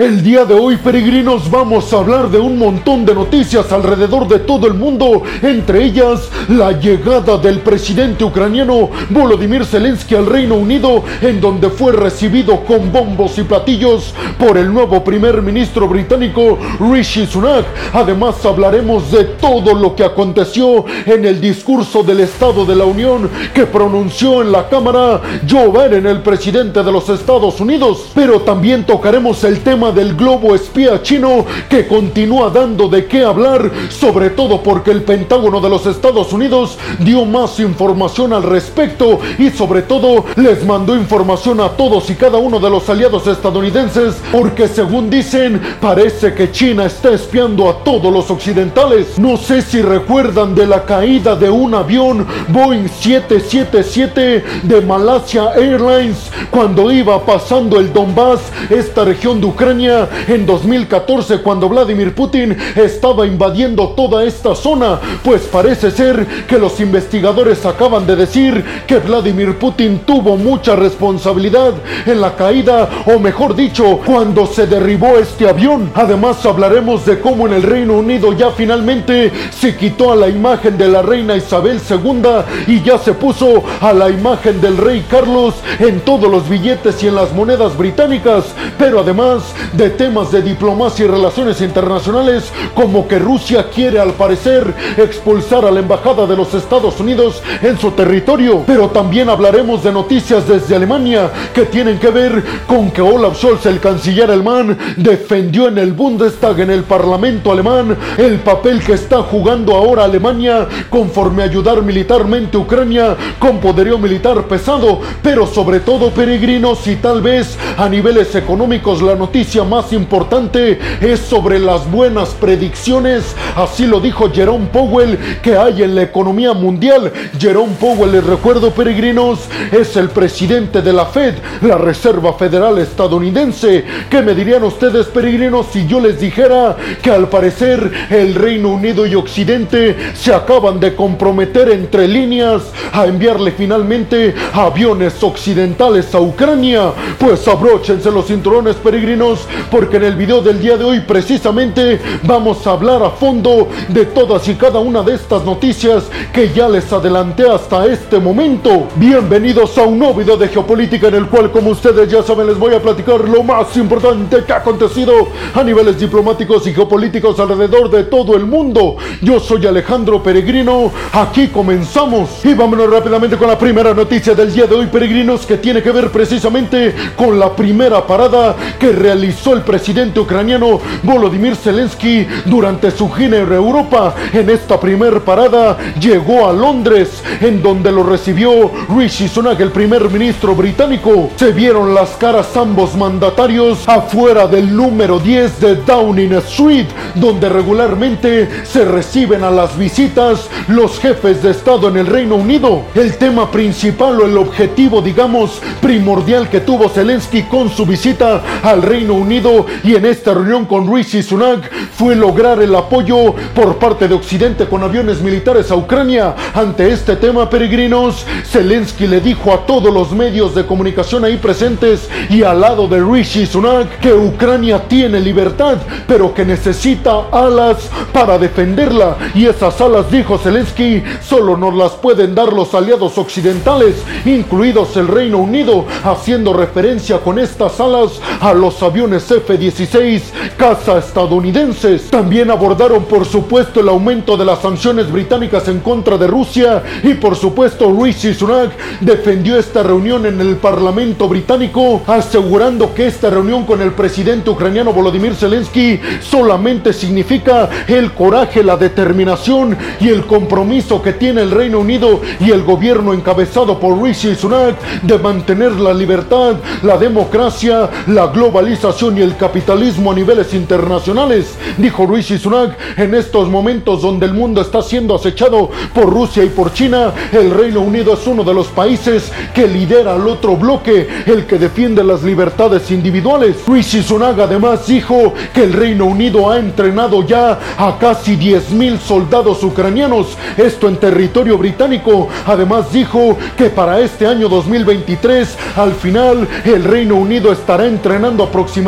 El día de hoy, peregrinos, vamos a hablar de un montón de noticias alrededor de todo el mundo, entre ellas la llegada del presidente ucraniano Volodymyr Zelensky al Reino Unido, en donde fue recibido con bombos y platillos por el nuevo primer ministro británico Rishi Sunak. Además, hablaremos de todo lo que aconteció en el discurso del Estado de la Unión que pronunció en la Cámara Joe Biden, el presidente de los Estados Unidos. Pero también tocaremos el tema del globo espía chino que continúa dando de qué hablar, sobre todo porque el Pentágono de los Estados Unidos dio más información al respecto y sobre todo les mandó información a todos y cada uno de los aliados estadounidenses porque según dicen parece que China está espiando a todos los occidentales. No sé si recuerdan de la caída de un avión Boeing 777 de Malasia Airlines cuando iba pasando el Donbass, esta región de Ucrania en 2014 cuando Vladimir Putin estaba invadiendo toda esta zona, pues parece ser que los investigadores acaban de decir que Vladimir Putin tuvo mucha responsabilidad en la caída, o mejor dicho, cuando se derribó este avión. Además hablaremos de cómo en el Reino Unido ya finalmente se quitó a la imagen de la reina Isabel II y ya se puso a la imagen del rey Carlos en todos los billetes y en las monedas británicas, pero además de temas de diplomacia y relaciones internacionales, como que Rusia quiere al parecer expulsar a la embajada de los Estados Unidos en su territorio. Pero también hablaremos de noticias desde Alemania que tienen que ver con que Olaf Scholz, el canciller alemán, defendió en el Bundestag, en el Parlamento alemán, el papel que está jugando ahora Alemania conforme a ayudar militarmente a Ucrania con poderío militar pesado, pero sobre todo peregrinos y tal vez a niveles económicos la noticia más importante es sobre las buenas predicciones. Así lo dijo Jerome Powell que hay en la economía mundial. Jerome Powell, les recuerdo peregrinos, es el presidente de la Fed, la Reserva Federal estadounidense. ¿Qué me dirían ustedes peregrinos si yo les dijera que al parecer el Reino Unido y Occidente se acaban de comprometer entre líneas a enviarle finalmente aviones occidentales a Ucrania? Pues abróchense los cinturones peregrinos porque en el video del día de hoy precisamente vamos a hablar a fondo de todas y cada una de estas noticias que ya les adelanté hasta este momento. Bienvenidos a un nuevo video de geopolítica en el cual como ustedes ya saben les voy a platicar lo más importante que ha acontecido a niveles diplomáticos y geopolíticos alrededor de todo el mundo. Yo soy Alejandro Peregrino, aquí comenzamos y vámonos rápidamente con la primera noticia del día de hoy peregrinos que tiene que ver precisamente con la primera parada que realizó el presidente ucraniano Volodymyr Zelensky durante su gira en Europa. En esta primer parada llegó a Londres, en donde lo recibió Rishi Sunak, el primer ministro británico. Se vieron las caras ambos mandatarios afuera del número 10 de Downing Street, donde regularmente se reciben a las visitas los jefes de Estado en el Reino Unido. El tema principal o el objetivo, digamos, primordial que tuvo Zelensky con su visita al Reino Unido y en esta reunión con Rishi Sunak fue lograr el apoyo por parte de Occidente con aviones militares a Ucrania. Ante este tema, peregrinos, Zelensky le dijo a todos los medios de comunicación ahí presentes y al lado de Rishi Sunak que Ucrania tiene libertad, pero que necesita alas para defenderla. Y esas alas, dijo Zelensky, solo nos las pueden dar los aliados occidentales, incluidos el Reino Unido, haciendo referencia con estas alas a los aviones F-16 casa estadounidenses. También abordaron por supuesto el aumento de las sanciones británicas en contra de Rusia y por supuesto Rishi Sunak defendió esta reunión en el Parlamento británico asegurando que esta reunión con el presidente ucraniano Volodymyr Zelensky solamente significa el coraje, la determinación y el compromiso que tiene el Reino Unido y el gobierno encabezado por Rishi Sunak de mantener la libertad, la democracia, la globalización y el capitalismo a niveles internacionales, dijo Rishi Sunak. En estos momentos donde el mundo está siendo acechado por Rusia y por China, el Reino Unido es uno de los países que lidera al otro bloque, el que defiende las libertades individuales. Rishi Sunak además dijo que el Reino Unido ha entrenado ya a casi 10.000 soldados ucranianos, esto en territorio británico. Además dijo que para este año 2023, al final, el Reino Unido estará entrenando aproximadamente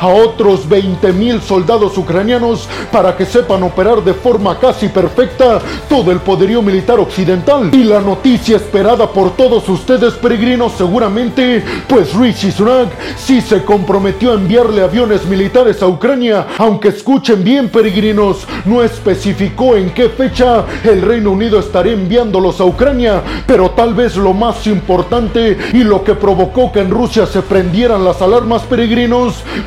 a otros 20 mil soldados ucranianos para que sepan operar de forma casi perfecta todo el poderío militar occidental. Y la noticia esperada por todos ustedes peregrinos seguramente, pues Rishi Sunak sí se comprometió a enviarle aviones militares a Ucrania, aunque escuchen bien peregrinos, no especificó en qué fecha el Reino Unido estaría enviándolos a Ucrania, pero tal vez lo más importante y lo que provocó que en Rusia se prendieran las alarmas peregrinos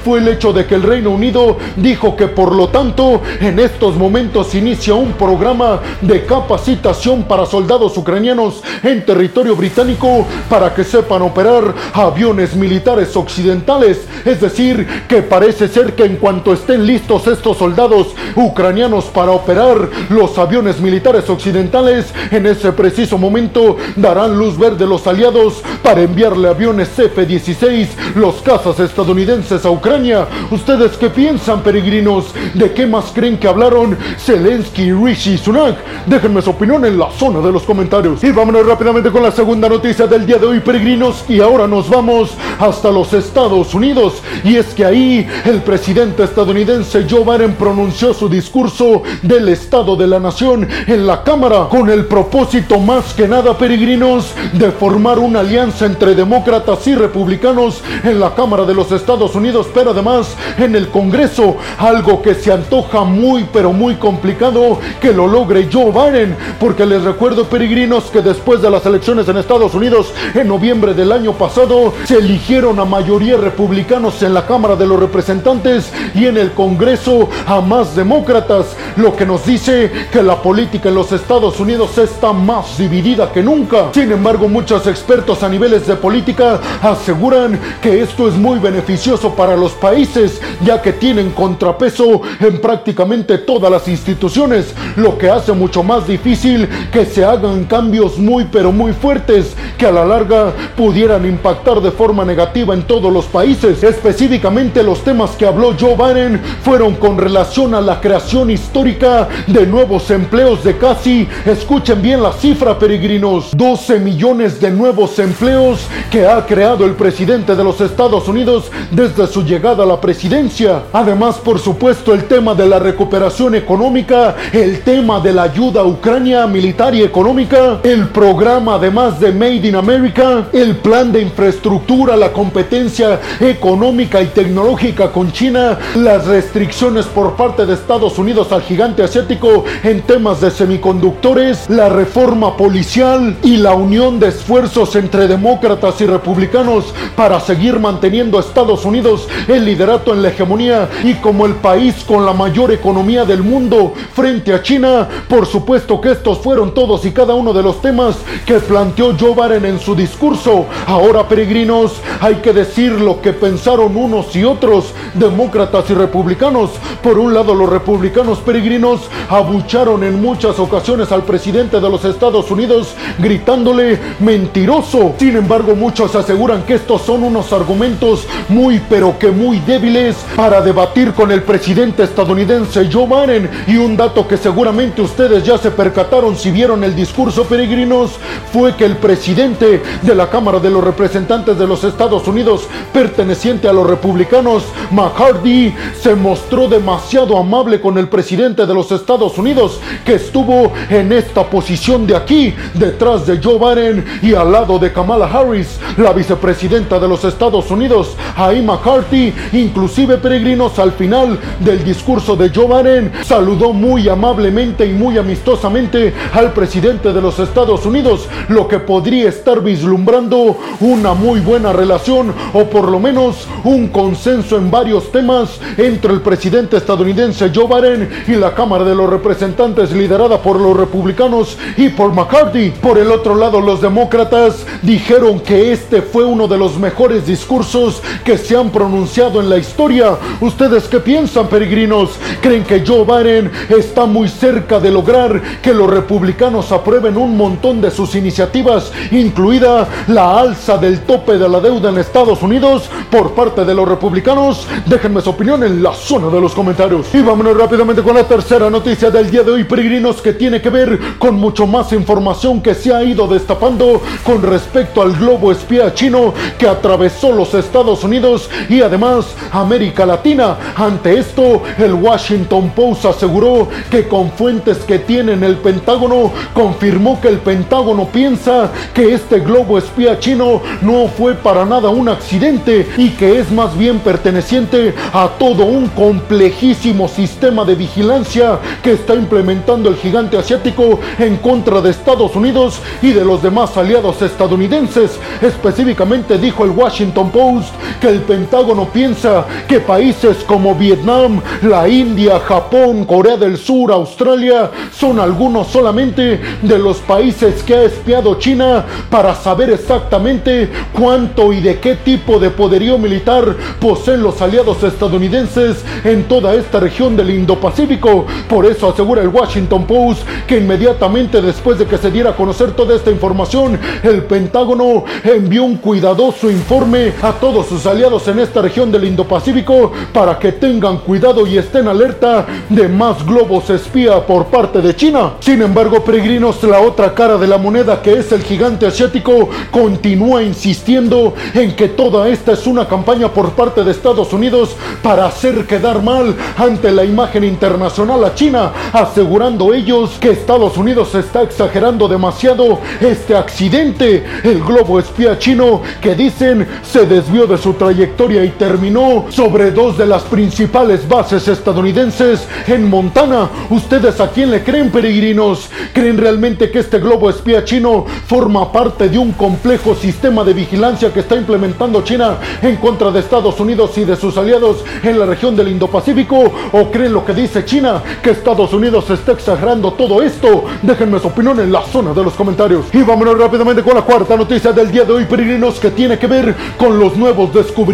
fue el hecho de que el Reino Unido dijo que por lo tanto en estos momentos inicia un programa de capacitación para soldados ucranianos en territorio británico para que sepan operar aviones militares occidentales. Es decir, que parece ser que en cuanto estén listos estos soldados ucranianos para operar los aviones militares occidentales, en ese preciso momento darán luz verde los aliados para enviarle aviones F-16, los cazas estadounidenses a Ucrania. ¿Ustedes qué piensan, peregrinos? ¿De qué más creen que hablaron Zelensky y Rishi Sunak? Déjenme su opinión en la zona de los comentarios. Y vámonos rápidamente con la segunda noticia del día de hoy, peregrinos. Y ahora nos vamos hasta los Estados Unidos. Y es que ahí el presidente estadounidense Joe Biden pronunció su discurso del Estado de la Nación en la Cámara con el propósito más que nada, peregrinos, de formar una alianza entre demócratas y republicanos en la Cámara de los Estados Unidos, pero además en el Congreso, algo que se antoja muy pero muy complicado que lo logre Joe Biden, porque les recuerdo peregrinos que después de las elecciones en Estados Unidos en noviembre del año pasado se eligieron a mayoría republicanos en la Cámara de los Representantes y en el Congreso a más demócratas, lo que nos dice que la política en los Estados Unidos está más dividida que nunca. Sin embargo, muchos expertos a niveles de política aseguran que esto es muy beneficioso para los países, ya que tienen contrapeso en prácticamente todas las instituciones, lo que hace mucho más difícil que se hagan cambios muy pero muy fuertes que a la larga pudieran impactar de forma negativa en todos los países. Específicamente los temas que habló Joe Biden fueron con relación a la creación histórica de nuevos empleos de casi, escuchen bien la cifra peregrinos, 12 millones de nuevos empleos que ha creado el presidente de los Estados Unidos desde su llegada a la presidencia. Además, por supuesto, el tema de la recuperación económica, el tema de la ayuda a Ucrania militar y económica, el programa además de Made in America, el plan de infraestructura, la competencia económica y tecnológica con China, las restricciones por parte de Estados Unidos al gigante asiático en temas de semiconductores, la reforma policial y la unión de esfuerzos entre demócratas y republicanos para seguir manteniendo a Estados Unidos el liderato en la hegemonía y como el país con la mayor economía del mundo frente a China. Por supuesto que estos fueron todos y cada uno de los temas que planteó Joe Biden en su discurso. Ahora, peregrinos, hay que decir lo que pensaron unos y otros, demócratas y republicanos. Por un lado, los republicanos peregrinos abucharon en muchas ocasiones al presidente de los Estados Unidos gritándole mentiroso. Sin embargo, muchos aseguran que estos son unos argumentos muy pero que muy débiles para debatir con el presidente estadounidense Joe Biden. Y un dato que seguramente ustedes ya se percataron si vieron el discurso peregrinos fue que el presidente de la Cámara de los Representantes de los Estados Unidos, perteneciente a los republicanos, McCarthy, se mostró demasiado amable con el presidente de los Estados Unidos, que estuvo en esta posición de aquí, detrás de Joe Biden y al lado de Kamala Harris, la vicepresidenta de los Estados Unidos. Ahí McCarthy, inclusive peregrinos al final del discurso de Joe Biden, saludó muy amablemente y muy amistosamente al presidente de los Estados Unidos, lo que podría estar vislumbrando una muy buena relación o por lo menos un consenso en varios temas entre el presidente estadounidense Joe Biden y la Cámara de los Representantes liderada por los republicanos y por McCarthy. Por el otro lado, los demócratas dijeron que este fue uno de los mejores discursos que se han pronunciado en la historia. ¿Ustedes qué piensan, peregrinos? ¿Creen que Joe Biden está muy cerca de lograr que los republicanos aprueben un montón de sus iniciativas, incluida la alza del tope de la deuda en Estados Unidos por parte de los republicanos? Déjenme su opinión en la zona de los comentarios. Y vámonos rápidamente con la tercera noticia del día de hoy, peregrinos, que tiene que ver con mucho más información que se ha ido destapando con respecto al globo espía chino que atravesó los Estados Unidos Y además América Latina. Ante esto, el Washington Post aseguró que con fuentes que tiene en el Pentágono, confirmó que el Pentágono piensa que este globo espía chino no fue para nada un accidente y que es más bien perteneciente a todo un complejísimo sistema de vigilancia que está implementando el gigante asiático en contra de Estados Unidos y de los demás aliados estadounidenses. Específicamente dijo el Washington Post que el Pentágono piensa que países como Vietnam, la India, Japón, Corea del Sur, Australia son algunos solamente de los países que ha espiado China para saber exactamente cuánto y de qué tipo de poderío militar poseen los aliados estadounidenses en toda esta región del Indo-Pacífico. Por eso asegura el Washington Post que inmediatamente después de que se diera a conocer toda esta información, el Pentágono envió un cuidadoso informe a todos sus aliados en esta región del Indo-Pacífico para que tengan cuidado y estén alerta de más globos espía por parte de China. Sin embargo, peregrinos, la otra cara de la moneda que es el gigante asiático continúa insistiendo en que toda esta es una campaña por parte de Estados Unidos para hacer quedar mal ante la imagen internacional a China, asegurando ellos que Estados Unidos está exagerando demasiado este accidente. El globo espía chino que dicen se desvió de su trayectoria y terminó sobre dos de las principales bases estadounidenses en Montana. ¿Ustedes a quién le creen, peregrinos? ¿Creen realmente que este globo espía chino forma parte de un complejo sistema de vigilancia que está implementando China en contra de Estados Unidos y de sus aliados en la región del Indo-Pacífico? ¿O creen lo que dice China, que Estados Unidos está exagerando todo esto? Déjenme su opinión en la zona de los comentarios. Y vámonos rápidamente con la cuarta noticia del día de hoy, peregrinos, que tiene que ver con los nuevos descubrimientos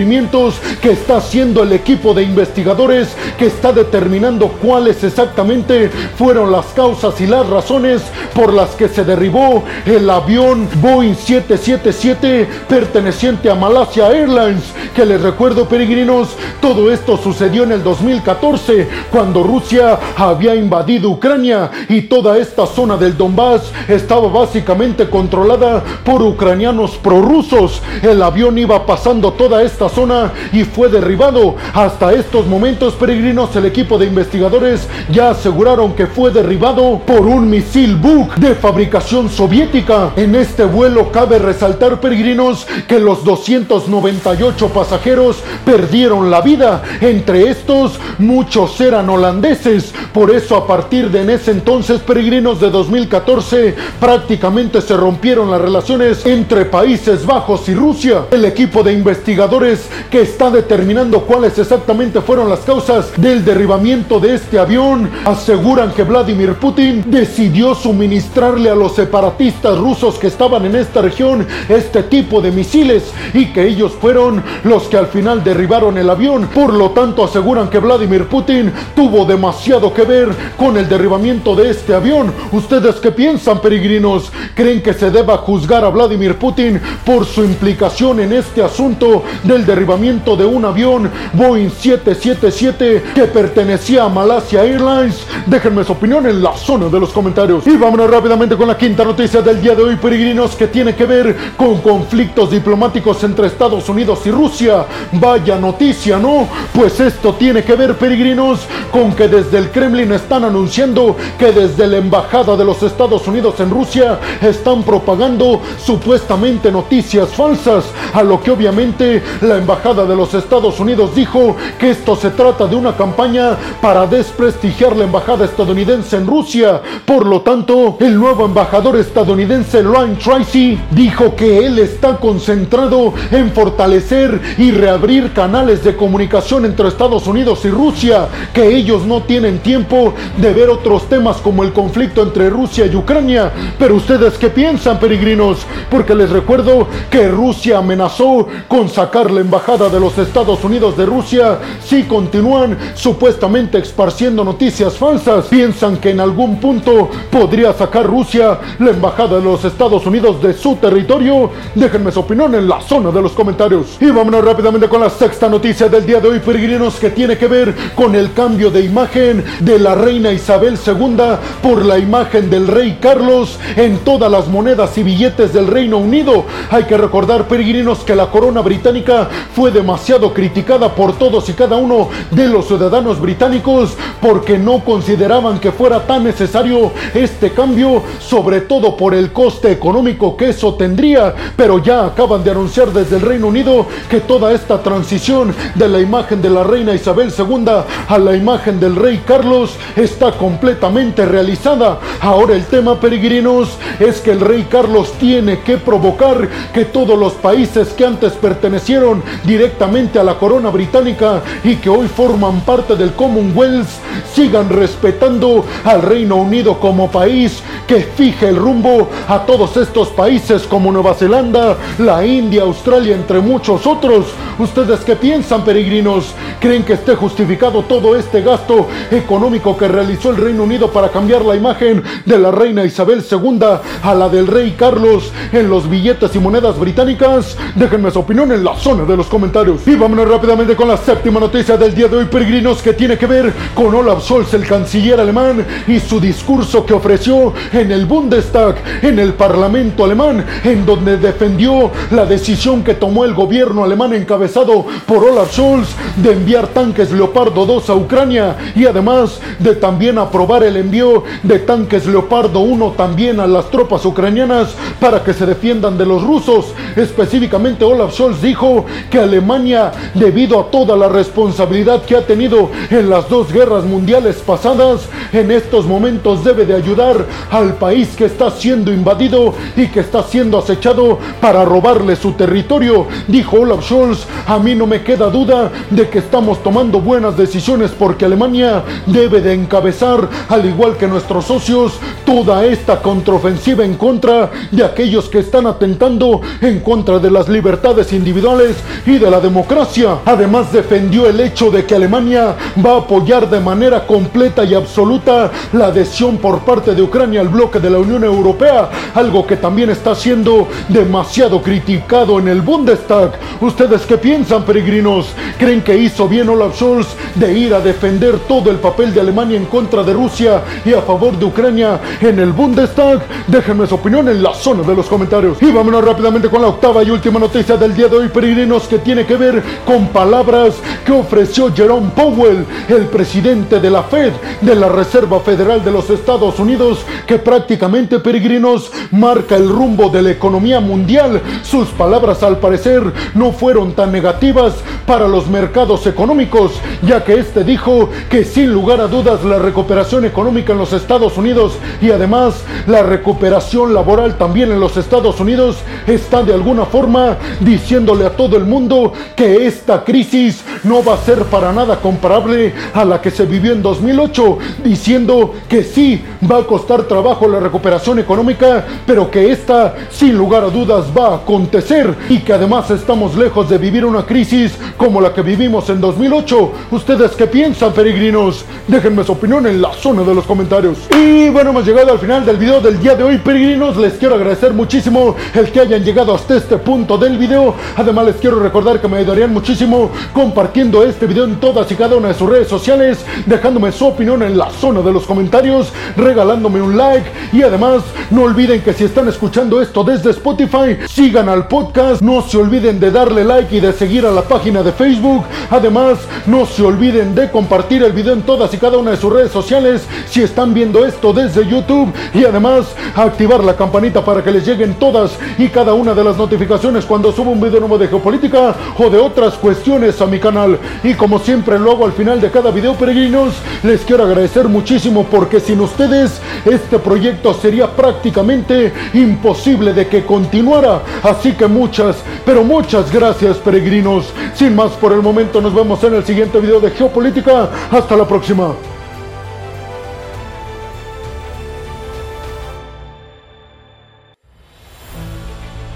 que está haciendo el equipo de investigadores que está determinando cuáles exactamente fueron las causas y las razones por las que se derribó el avión Boeing 777 perteneciente a Malasia Airlines. Que les recuerdo, peregrinos, todo esto sucedió en el 2014 cuando Rusia había invadido Ucrania y toda esta zona del Donbass estaba básicamente controlada por ucranianos prorrusos. El avión iba pasando toda esta zona y fue derribado. Hasta estos momentos, peregrinos, el equipo de investigadores ya aseguraron que fue derribado por un misil Buk de fabricación soviética. En este vuelo cabe resaltar, peregrinos, que los 298 pasajeros perdieron la vida. Entre estos, muchos eran holandeses. Por eso, a partir de en ese entonces, peregrinos de 2014, prácticamente se rompieron las relaciones entre Países Bajos y Rusia. El equipo de investigadores que está determinando cuáles exactamente fueron las causas del derribamiento de este avión aseguran que Vladimir Putin decidió suministrarle a los separatistas rusos que estaban en esta región este tipo de misiles y que ellos fueron los que al final derribaron el avión. Por lo tanto, aseguran que Vladimir Putin tuvo demasiado que ver con el derribamiento de este avión. ¿Ustedes qué piensan, peregrinos? ¿Creen que se deba juzgar a Vladimir Putin por su implicación en este asunto del derribamiento de un avión Boeing 777 que pertenecía a Malasia Airlines? Déjenme su opinión en la zona de los comentarios. Y vámonos rápidamente con la quinta noticia del día de hoy, peregrinos, que tiene que ver con conflictos diplomáticos entre Estados Unidos y Rusia. Vaya noticia, ¿no? Pues esto tiene que ver, peregrinos, con que desde el Kremlin están anunciando que desde la embajada de los Estados Unidos en Rusia están propagando supuestamente noticias falsas, a lo que obviamente la embajada de los Estados Unidos dijo que esto se trata de una campaña para desprestigiar la embajada estadounidense en Rusia. Por lo tanto, el nuevo embajador estadounidense Ryan Tracy dijo que él está concentrado en fortalecer y reabrir canales de comunicación entre Estados Unidos y Rusia, que ellos no tienen tiempo de ver otros temas como el conflicto entre Rusia y Ucrania. Pero ustedes qué piensan, peregrinos? Porque les recuerdo que Rusia amenazó con sacar la embajada de los Estados Unidos de Rusia si continúan supuestamente esparciendo noticias falsas. Piensan que en algún punto podría sacar Rusia la embajada de los Estados Unidos de su territorio. Déjenme su opinión en la zona de los comentarios. Y vámonos rápidamente con la sexta noticia del día de hoy, peregrinos, que tiene que ver con el cambio de imagen de la reina Isabel II por la imagen del rey Carlos en todas las monedas y billetes del Reino Unido. Hay que recordar, peregrinos, que la corona británica fue demasiado criticada por todos y cada uno de los ciudadanos británicos porque no consideraban que fuera tan necesario este cambio, sobre todo por el coste económico que eso tendría, pero ya acaban de anunciar desde el Reino Unido que toda esta transición de la imagen de la reina Isabel II a la imagen del rey Carlos está completamente realizada. Ahora el tema, peregrinos, es que el rey Carlos tiene que provocar que todos los países que antes pertenecieron directamente a la corona británica y que hoy forman parte del Commonwealth sigan respetando al Reino Unido como país que fije el rumbo a todos estos países como Nueva Zelanda, la India, Australia, entre muchos otros. ¿Ustedes qué piensan, peregrinos? ¿Creen que esté justificado todo este gasto económico que realizó el Reino Unido para cambiar la imagen de la reina Isabel II a la del rey Carlos en los billetes y monedas británicas? Déjenme su opinión en la zona de los comentarios. Y vámonos rápidamente con la séptima noticia del día de hoy, peregrinos, que tiene que ver con Olaf Scholz, el canciller alemán, y su discurso que ofreció en el Bundestag, en el Parlamento alemán, en donde defendió la decisión que tomó el gobierno alemán encabezado por Olaf Scholz de enviar tanques Leopardo 2 a Ucrania y además de también aprobar el envío de tanques Leopardo 1 también a las tropas ucranianas para que se defiendan de los rusos. Específicamente Olaf Scholz dijo que Alemania, debido a toda la responsabilidad que ha tenido en las dos guerras mundiales pasadas, en estos momentos debe de ayudar al país que está siendo invadido y que está siendo acechado para robarle su territorio. Dijo Olaf Scholz, a mí no me queda duda de que estamos tomando buenas decisiones porque Alemania debe de encabezar, al igual que nuestros socios, toda esta contraofensiva en contra de aquellos que están atentando en contra de las libertades individuales y de la democracia. Además defendió el hecho de que Alemania va a apoyar de manera completa y absoluta la adhesión por parte de Ucrania al bloque de la Unión Europea, algo que también está siendo demasiado criticado en el Bundestag. ¿Ustedes qué piensan, peregrinos? ¿Creen que hizo bien Olaf Scholz de ir a defender todo el papel de Alemania en contra de Rusia y a favor de Ucrania en el Bundestag? Déjenme su opinión en la zona de los comentarios. Y vámonos rápidamente con la octava y última noticia del día de hoy, peregrinos, que tiene que ver con palabras que ofreció Jerome Powell, el presidente de la Fed, de la Reserva Federal de los Estados Unidos, que prácticamente, peregrinos, marca el rumbo de la economía mundial. Sus palabras, al parecer, no fueron tan negativas para los mercados económicos, ya que este dijo que sin lugar a dudas la recuperación económica en los Estados Unidos y además la recuperación laboral también en los Estados Unidos está de alguna forma diciéndole a todo el mundo que esta crisis no va a ser para nada comparable a la que se vivió en 2008, diciendo que sí va a costar trabajo la recuperación económica, pero que esta sin lugar a dudas va a acontecer y que además estamos lejos de vivir una crisis como la que vivimos en 2008. ¿Ustedes qué piensan, peregrinos? Déjenme su opinión en la zona de los comentarios. Y bueno, hemos llegado al final del video del día de hoy, peregrinos. Les quiero agradecer muchísimo el que hayan llegado hasta este punto del video. Además, les quiero recordar que me ayudarían muchísimo compartiendo este video en todas y cada una de sus redes sociales, dejándome su opinión en la zona de los comentarios, regalándome un like y además no olviden que si están escuchando esto desde Spotify, sigan al podcast, no se olviden de darle like y de seguir a la página de Facebook. Además, no se olviden de compartir el video en todas y cada una de sus redes sociales si están viendo esto desde YouTube y además activar la campanita para que les lleguen todas y cada una de las notificaciones cuando subo un video nuevo de geopolítica o de otras cuestiones a mi canal. Y como siempre lo hago al final de cada video, peregrinos, les quiero agradecer muchísimo porque sin ustedes este proyecto sería prácticamente imposible de que continuara. Así que muchas, pero muchas gracias, peregrinos. Sin más por el momento, nos vemos en el siguiente video de geopolítica. Hasta la próxima.